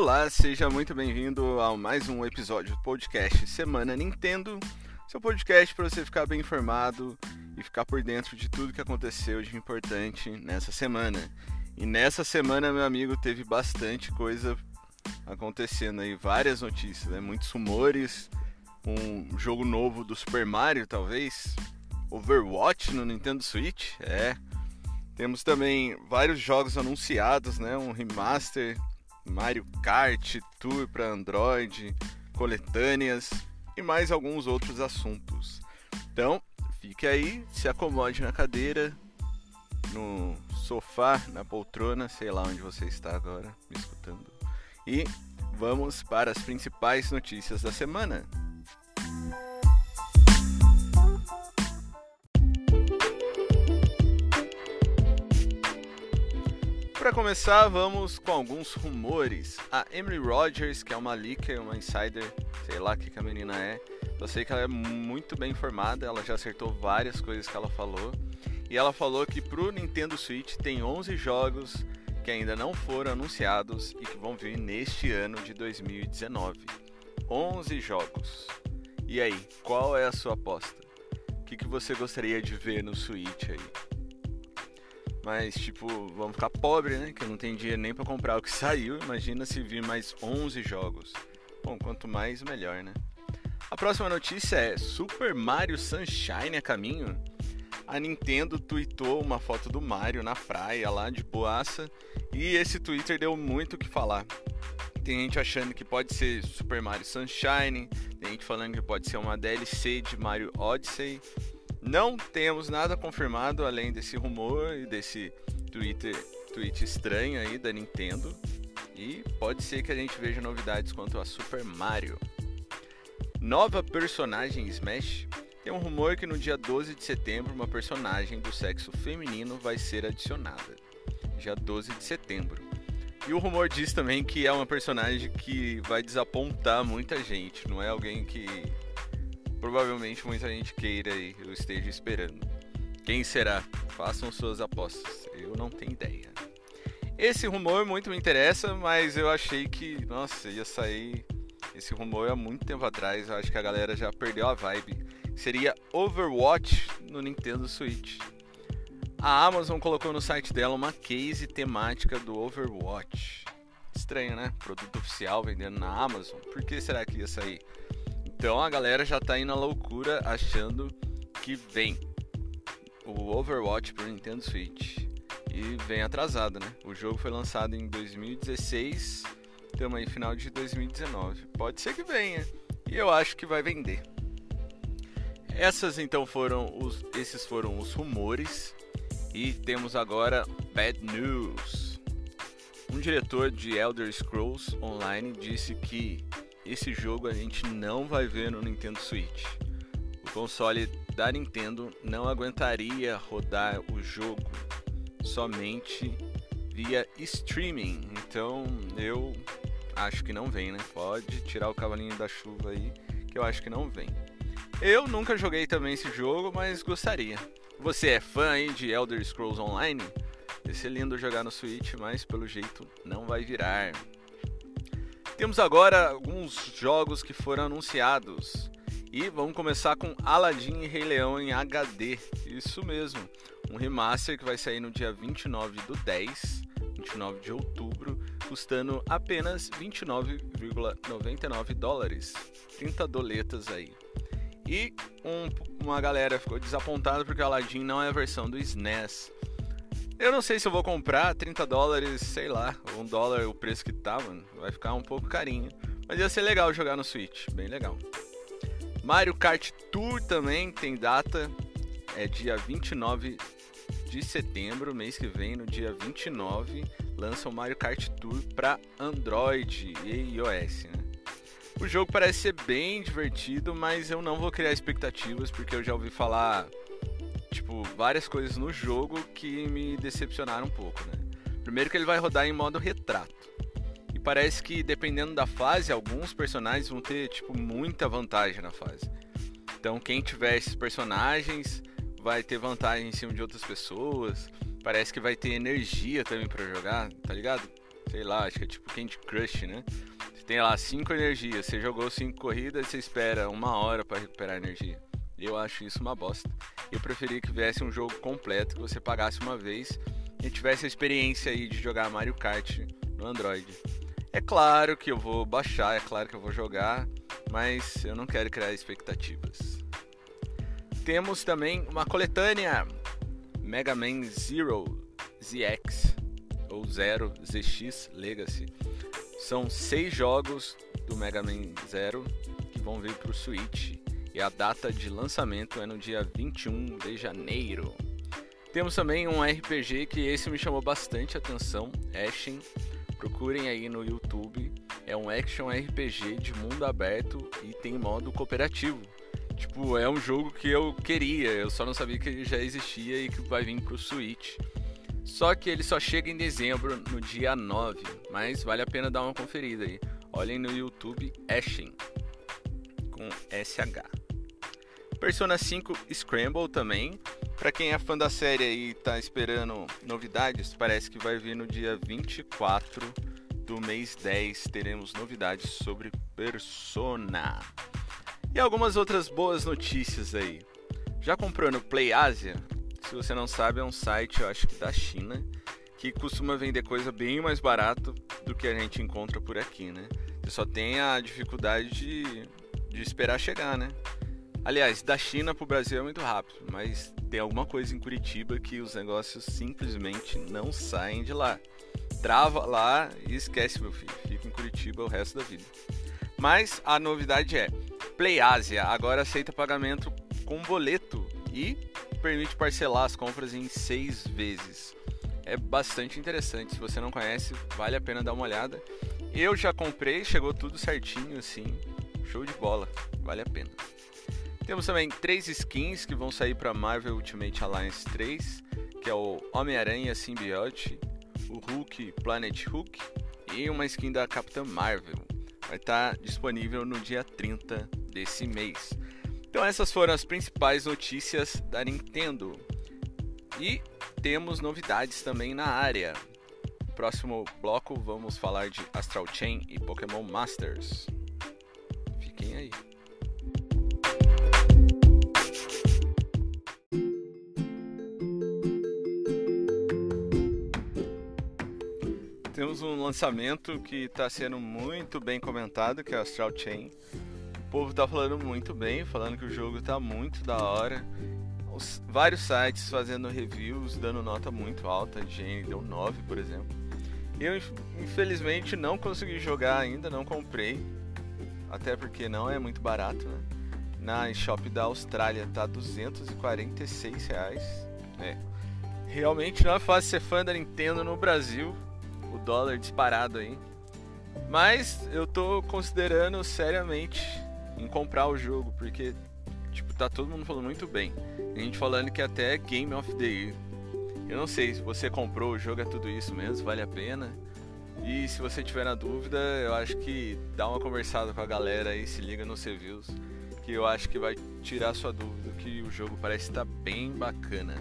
Olá, seja muito bem-vindo a mais um episódio do podcast Semana Nintendo, seu podcast para você ficar bem informado e ficar por dentro de tudo que aconteceu de importante nessa semana. E nessa semana, meu amigo, teve bastante coisa acontecendo aí, várias notícias, né? muitos rumores, um jogo novo do Super Mario, talvez, Overwatch no Nintendo Switch, é. Temos também vários jogos anunciados, né? Um remaster, Mario Kart, Tour para Android, coletâneas e mais alguns outros assuntos. Então, fique aí, se acomode na cadeira, no sofá, na poltrona, sei lá onde você está agora me escutando. E vamos para as principais notícias da semana. Para começar, vamos com alguns rumores. A Emily Rogers, que é uma leaker, uma insider, sei lá o que, que a menina é, eu sei que ela é muito bem informada, ela já acertou várias coisas que ela falou. E ela falou que pro Nintendo Switch tem 11 jogos que ainda não foram anunciados e que vão vir neste ano de 2019. 11 jogos. E aí, qual é a sua aposta? O que, que você gostaria de ver no Switch aí? Mas, tipo, vamos ficar pobre, né? Que não tem dinheiro nem para comprar o que saiu. Imagina se vir mais 11 jogos. Bom, quanto mais, melhor, né? A próxima notícia é Super Mario Sunshine a caminho. A Nintendo tweetou uma foto do Mario na praia lá de boaça e esse Twitter deu muito o que falar. Tem gente achando que pode ser Super Mario Sunshine, tem gente falando que pode ser uma DLC de Mario Odyssey. Não temos nada confirmado além desse rumor e desse Twitter, tweet estranho aí da Nintendo. E pode ser que a gente veja novidades quanto a Super Mario. Nova personagem Smash. Tem um rumor que no dia 12 de setembro uma personagem do sexo feminino vai ser adicionada. Dia 12 de setembro. E o rumor diz também que é uma personagem que vai desapontar muita gente. Não é alguém que provavelmente muita gente queira e eu esteja esperando. Quem será? Façam suas apostas. Eu não tenho ideia. Esse rumor muito me interessa, mas eu achei que, nossa, ia sair esse rumor há muito tempo atrás. Eu acho que a galera já perdeu a vibe. Seria Overwatch no Nintendo Switch. A Amazon colocou no site dela uma case temática do Overwatch. Estranho, né? Produto oficial vendendo na Amazon. Por que será que ia sair? Então a galera já tá indo na loucura achando que vem o Overwatch pro Nintendo Switch. E vem atrasado, né? O jogo foi lançado em 2016, estamos aí final de 2019. Pode ser que venha. E eu acho que vai vender. Essas então foram os esses foram os rumores e temos agora bad news. Um diretor de Elder Scrolls Online disse que esse jogo a gente não vai ver no Nintendo Switch. O console da Nintendo não aguentaria rodar o jogo somente via streaming. Então eu acho que não vem, né? Pode tirar o cavalinho da chuva aí, que eu acho que não vem. Eu nunca joguei também esse jogo, mas gostaria. Você é fã aí de Elder Scrolls Online? Vai ser lindo jogar no Switch, mas pelo jeito não vai virar. Temos agora alguns jogos que foram anunciados. E vamos começar com Aladdin e Rei Leão em HD. Isso mesmo. Um remaster que vai sair no dia 29 do 10, 29 de outubro, custando apenas 29,99 dólares. 30 doletas aí. E um, uma galera ficou desapontada porque o Aladdin não é a versão do SNES. Eu não sei se eu vou comprar 30 dólares, sei lá, um dólar o preço que tá, mano. Vai ficar um pouco carinho. Mas ia ser legal jogar no Switch, bem legal. Mario Kart Tour também tem data, é dia 29 de setembro, mês que vem, no dia 29, lança o Mario Kart Tour para Android e iOS, né? O jogo parece ser bem divertido, mas eu não vou criar expectativas porque eu já ouvi falar tipo, várias coisas no jogo que me decepcionaram um pouco, né? Primeiro que ele vai rodar em modo retrato. E parece que dependendo da fase, alguns personagens vão ter, tipo, muita vantagem na fase. Então quem tiver esses personagens vai ter vantagem em cima de outras pessoas. Parece que vai ter energia também para jogar, tá ligado? sei lá, acho que é tipo Candy Crush, né? Você tem lá 5 energias, você jogou 5 corridas, você espera uma hora para recuperar energia. Eu acho isso uma bosta. Eu preferia que viesse um jogo completo, que você pagasse uma vez e tivesse a experiência aí de jogar Mario Kart no Android. É claro que eu vou baixar, é claro que eu vou jogar, mas eu não quero criar expectativas. Temos também uma coletânea Mega Man Zero ZX ou Zero ZX Legacy. São seis jogos do Mega Man Zero que vão vir para o Switch e a data de lançamento é no dia 21 de janeiro. Temos também um RPG que esse me chamou bastante atenção, Ashen. Procurem aí no YouTube. É um action RPG de mundo aberto e tem modo cooperativo. Tipo, é um jogo que eu queria, eu só não sabia que ele já existia e que vai vir pro Switch. Só que ele só chega em dezembro, no dia 9, mas vale a pena dar uma conferida aí. Olhem no YouTube Ashen com SH. Persona 5 Scramble também. Para quem é fã da série e tá esperando novidades, parece que vai vir no dia 24 do mês 10. Teremos novidades sobre Persona. E algumas outras boas notícias aí. Já comprou no Play Asia? Se você não sabe, é um site, eu acho que da China, que costuma vender coisa bem mais barato do que a gente encontra por aqui, né? Você só tem a dificuldade de, de esperar chegar, né? Aliás, da China para o Brasil é muito rápido, mas tem alguma coisa em Curitiba que os negócios simplesmente não saem de lá. Trava lá e esquece, meu filho. Fica em Curitiba o resto da vida. Mas a novidade é: PlayAsia agora aceita pagamento com boleto e permite parcelar as compras em seis vezes. É bastante interessante. Se você não conhece, vale a pena dar uma olhada. Eu já comprei, chegou tudo certinho assim. Show de bola, vale a pena. Temos também três skins que vão sair para Marvel Ultimate Alliance 3, que é o Homem-Aranha Symbiote, o Hulk Planet Hulk e uma skin da Capitã Marvel. Vai estar tá disponível no dia 30 desse mês. Então essas foram as principais notícias da Nintendo. E temos novidades também na área. Próximo bloco vamos falar de Astral Chain e Pokémon Masters. Fiquem aí. temos um lançamento que está sendo muito bem comentado, que é o Astral Chain. O povo está falando muito bem, falando que o jogo está muito da hora. Os, vários sites fazendo reviews, dando nota muito alta. Jane deu 9, por exemplo. Eu, infelizmente, não consegui jogar ainda, não comprei. Até porque não é muito barato, né? Na shop da Austrália tá 246 reais. É. Realmente não é fácil ser fã da Nintendo no Brasil o dólar disparado aí. Mas eu tô considerando seriamente em comprar o jogo, porque tipo, tá todo mundo falando muito bem. A gente falando que até Game of the Year. Eu não sei se você comprou o jogo, é tudo isso mesmo, vale a pena. E se você tiver na dúvida, eu acho que dá uma conversada com a galera aí, se liga nos reviews, que eu acho que vai tirar sua dúvida, que o jogo parece estar tá bem bacana.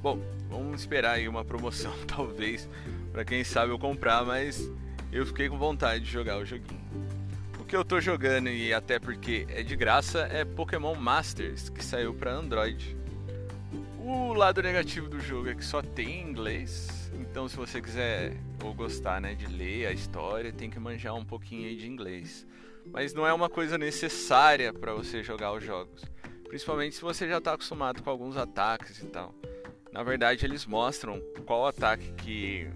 Bom, vamos esperar aí uma promoção, talvez, para quem sabe eu comprar, mas eu fiquei com vontade de jogar o joguinho. O que eu tô jogando e até porque é de graça é Pokémon Masters, que saiu para Android. O lado negativo do jogo é que só tem em inglês, então se você quiser ou gostar, né, de ler a história, tem que manjar um pouquinho aí de inglês. Mas não é uma coisa necessária para você jogar os jogos, principalmente se você já está acostumado com alguns ataques e tal. Na verdade, eles mostram qual ataque que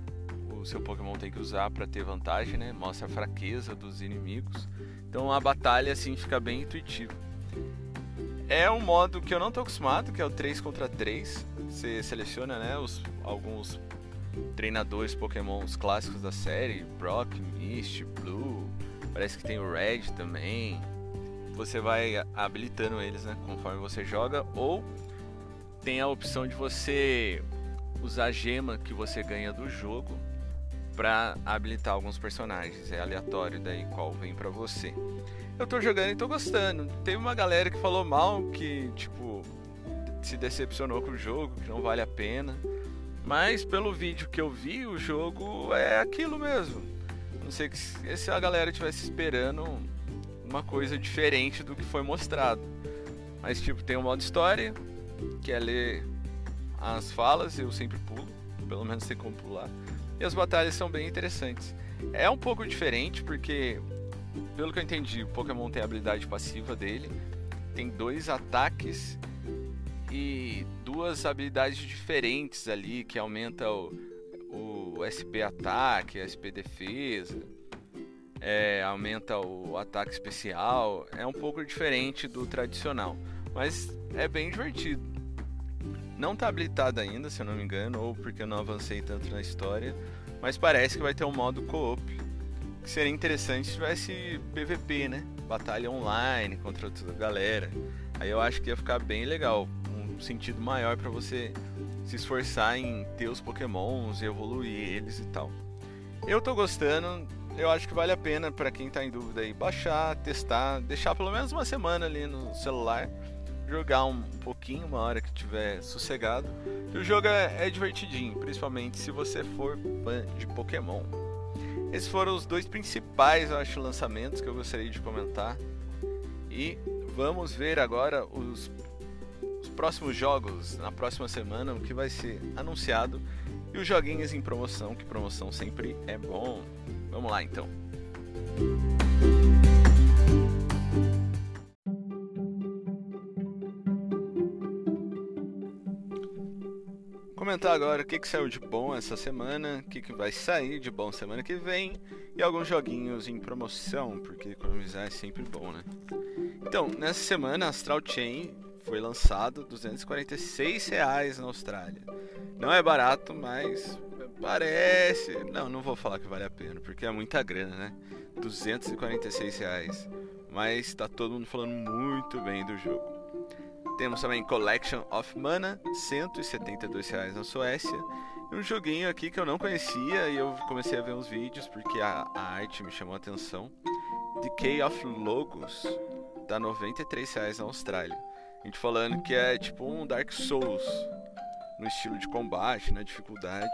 o seu Pokémon tem que usar para ter vantagem, né? Mostra a fraqueza dos inimigos. Então a batalha assim fica bem intuitiva. É um modo que eu não estou acostumado, que é o 3 contra 3. Você seleciona, né, os, alguns treinadores Pokémons clássicos da série, Brock, Mist, Blue, parece que tem o Red também. Você vai habilitando eles, né, conforme você joga ou tem a opção de você usar a gema que você ganha do jogo para habilitar alguns personagens. É aleatório daí qual vem para você. Eu tô jogando e tô gostando. Teve uma galera que falou mal, que tipo se decepcionou com o jogo, que não vale a pena. Mas pelo vídeo que eu vi, o jogo é aquilo mesmo. Não sei se a galera tivesse esperando uma coisa diferente do que foi mostrado. Mas tipo, tem um modo história, que é ler as falas, eu sempre pulo, pelo menos sei como pular. E as batalhas são bem interessantes. É um pouco diferente porque, pelo que eu entendi, o Pokémon tem a habilidade passiva dele, tem dois ataques e duas habilidades diferentes ali que aumenta o, o SP ataque, SP defesa, é, aumenta o ataque especial. É um pouco diferente do tradicional, mas é bem divertido. Não está habilitado ainda, se eu não me engano, ou porque eu não avancei tanto na história, mas parece que vai ter um modo co-op. Que seria interessante se tivesse PVP, né? Batalha online contra outra galera. Aí eu acho que ia ficar bem legal sentido maior para você se esforçar em ter os pokémons e evoluir eles e tal. Eu tô gostando, eu acho que vale a pena para quem tá em dúvida aí baixar, testar, deixar pelo menos uma semana ali no celular, jogar um pouquinho, uma hora que tiver sossegado. E o jogo é, é divertidinho, principalmente se você for fã de Pokémon. Esses foram os dois principais, eu acho, lançamentos que eu gostaria de comentar. E vamos ver agora os próximos jogos na próxima semana, o que vai ser anunciado e os joguinhos em promoção, que promoção sempre é bom. Vamos lá então. Comentar agora o que, que saiu de bom essa semana, o que, que vai sair de bom semana que vem e alguns joguinhos em promoção, porque economizar é sempre bom, né? Então, nessa semana, Astral Chain foi lançado 246 reais na Austrália. Não é barato, mas parece. Não, não vou falar que vale a pena, porque é muita grana, né? 246 reais. Mas tá todo mundo falando muito bem do jogo. Temos também Collection of Mana, 172 reais na Suécia. Um joguinho aqui que eu não conhecia e eu comecei a ver uns vídeos porque a, a arte me chamou a atenção. Decay of Logos, tá 93 reais na Austrália. A gente falando que é tipo um Dark Souls no estilo de combate, na dificuldade.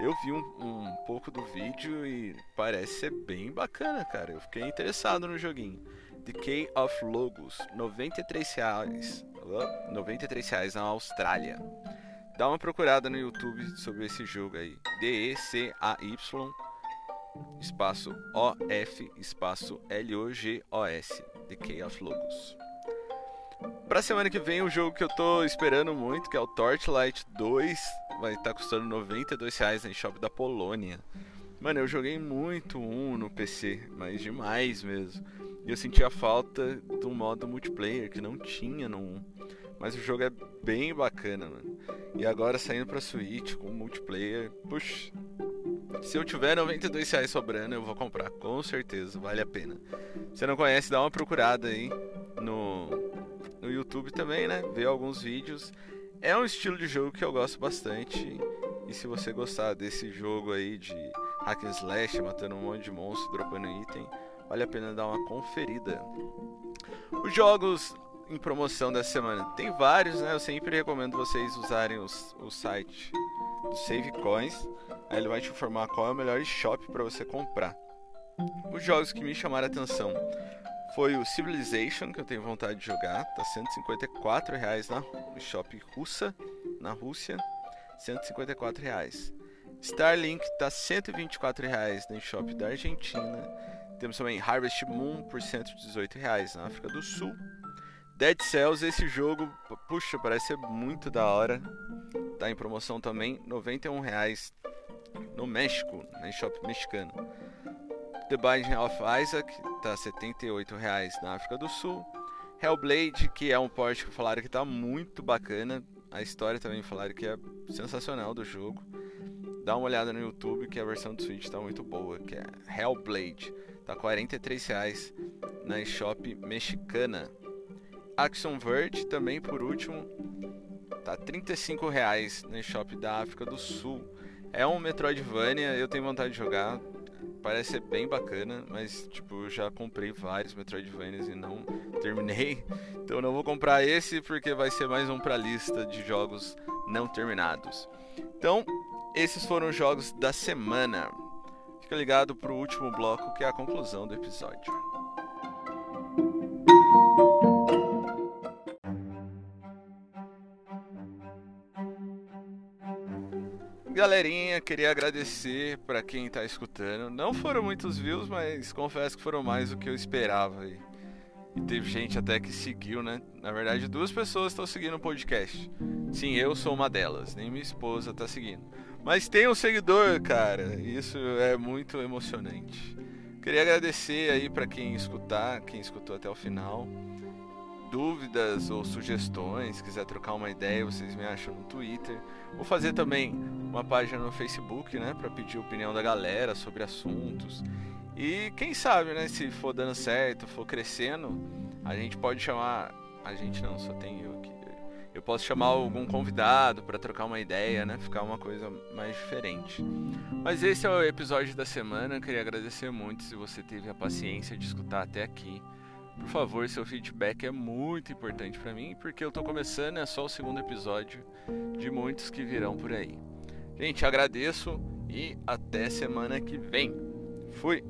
Eu vi um, um, pouco do vídeo e parece ser bem bacana, cara. Eu fiquei interessado no joguinho. Decay of Logos, 93 reais. 93 reais na Austrália. Dá uma procurada no YouTube sobre esse jogo aí. D-E-C-A-Y espaço O-F espaço L-O-G-O-S. Decay of Logos. Pra semana que vem, o jogo que eu tô esperando muito, que é o Torchlight 2, vai estar tá custando 92 reais na shop da Polônia. Mano, eu joguei muito um no PC, mas demais mesmo. E eu senti a falta do modo multiplayer que não tinha no 1. Mas o jogo é bem bacana, mano. E agora saindo pra Switch com multiplayer, puxa. Se eu tiver 92 reais sobrando, eu vou comprar, com certeza, vale a pena. Se não conhece, dá uma procurada aí YouTube também, né? Ver alguns vídeos. É um estilo de jogo que eu gosto bastante. E se você gostar desse jogo aí de hack and slash, matando um monte de monstros, dropando item, vale a pena dar uma conferida. Os jogos em promoção dessa semana tem vários, né? Eu sempre recomendo vocês usarem os, o site do Save Coins. Aí ele vai te informar qual é o melhor shop para você comprar. Os jogos que me chamaram a atenção foi o Civilization, que eu tenho vontade de jogar. Tá 154 reais na shop russa, na Rússia. 154 reais. Starlink tá 124 reais na shop da Argentina. Temos também Harvest Moon por 118 reais na África do Sul. Dead Cells, esse jogo, puxa, parece ser muito da hora. Tá em promoção também, 91 reais no México, na shop mexicana. The Binding of Isaac tá R$ 78,00 na África do Sul. Hellblade, que é um port que falaram que tá muito bacana. A história também falaram que é sensacional do jogo. Dá uma olhada no YouTube que a versão do Switch tá muito boa, que é Hellblade. Tá R$ 43,00 na shop mexicana. Action Verge também por último tá R$ 35,00 na shop da África do Sul. É um Metroidvania, eu tenho vontade de jogar parece ser bem bacana, mas tipo, eu já comprei vários Metroidvanias e não terminei. Então não vou comprar esse porque vai ser mais um pra lista de jogos não terminados. Então, esses foram os jogos da semana. Fica ligado pro último bloco que é a conclusão do episódio. Galerinha, queria agradecer para quem tá escutando. Não foram muitos views, mas confesso que foram mais do que eu esperava. E teve gente até que seguiu, né? Na verdade, duas pessoas estão seguindo o podcast. Sim, eu sou uma delas, nem minha esposa tá seguindo. Mas tem um seguidor, cara. Isso é muito emocionante. Queria agradecer aí para quem escutar, quem escutou até o final dúvidas ou sugestões, quiser trocar uma ideia, vocês me acham no Twitter. Vou fazer também uma página no Facebook, né, para pedir opinião da galera sobre assuntos. E quem sabe, né, se for dando certo, for crescendo, a gente pode chamar, a gente não, só tem eu aqui. Eu posso chamar algum convidado para trocar uma ideia, né, ficar uma coisa mais diferente. Mas esse é o episódio da semana, eu queria agradecer muito se você teve a paciência de escutar até aqui. Por favor, seu feedback é muito importante para mim, porque eu tô começando, é só o segundo episódio de muitos que virão por aí. Gente, agradeço e até semana que vem. Fui!